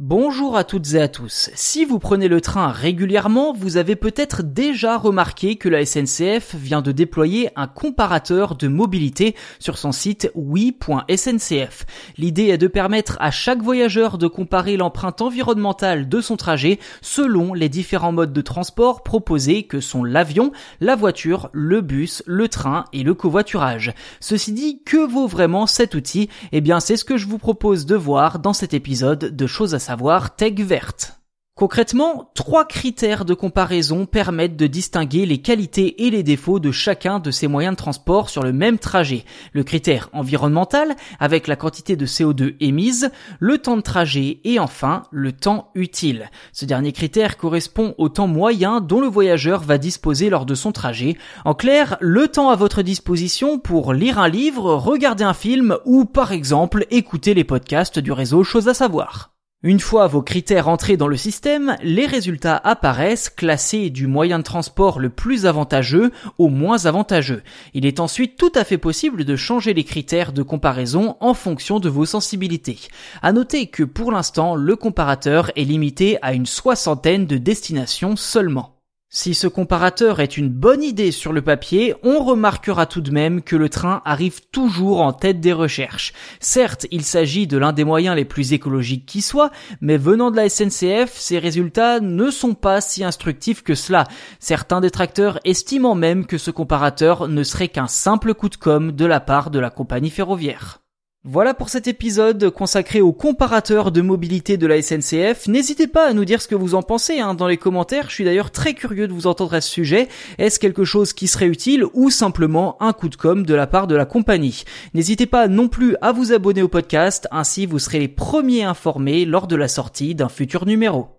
Bonjour à toutes et à tous. Si vous prenez le train régulièrement, vous avez peut-être déjà remarqué que la SNCF vient de déployer un comparateur de mobilité sur son site oui.sncf. L'idée est de permettre à chaque voyageur de comparer l'empreinte environnementale de son trajet selon les différents modes de transport proposés que sont l'avion, la voiture, le bus, le train et le covoiturage. Ceci dit, que vaut vraiment cet outil? Eh bien, c'est ce que je vous propose de voir dans cet épisode de choses à savoir verte. Concrètement, trois critères de comparaison permettent de distinguer les qualités et les défauts de chacun de ces moyens de transport sur le même trajet. Le critère environnemental, avec la quantité de CO2 émise, le temps de trajet et enfin le temps utile. Ce dernier critère correspond au temps moyen dont le voyageur va disposer lors de son trajet. En clair, le temps à votre disposition pour lire un livre, regarder un film ou par exemple écouter les podcasts du réseau Chose à savoir. Une fois vos critères entrés dans le système, les résultats apparaissent classés du moyen de transport le plus avantageux au moins avantageux. Il est ensuite tout à fait possible de changer les critères de comparaison en fonction de vos sensibilités. À noter que pour l'instant, le comparateur est limité à une soixantaine de destinations seulement. Si ce comparateur est une bonne idée sur le papier, on remarquera tout de même que le train arrive toujours en tête des recherches. Certes, il s'agit de l'un des moyens les plus écologiques qui soit, mais venant de la SNCF, ces résultats ne sont pas si instructifs que cela. Certains détracteurs estimant même que ce comparateur ne serait qu'un simple coup de com' de la part de la compagnie ferroviaire. Voilà pour cet épisode consacré au comparateur de mobilité de la SNCF. N'hésitez pas à nous dire ce que vous en pensez hein, dans les commentaires. Je suis d'ailleurs très curieux de vous entendre à ce sujet. Est-ce quelque chose qui serait utile ou simplement un coup de com de la part de la compagnie? N'hésitez pas non plus à vous abonner au podcast, ainsi vous serez les premiers informés lors de la sortie d'un futur numéro.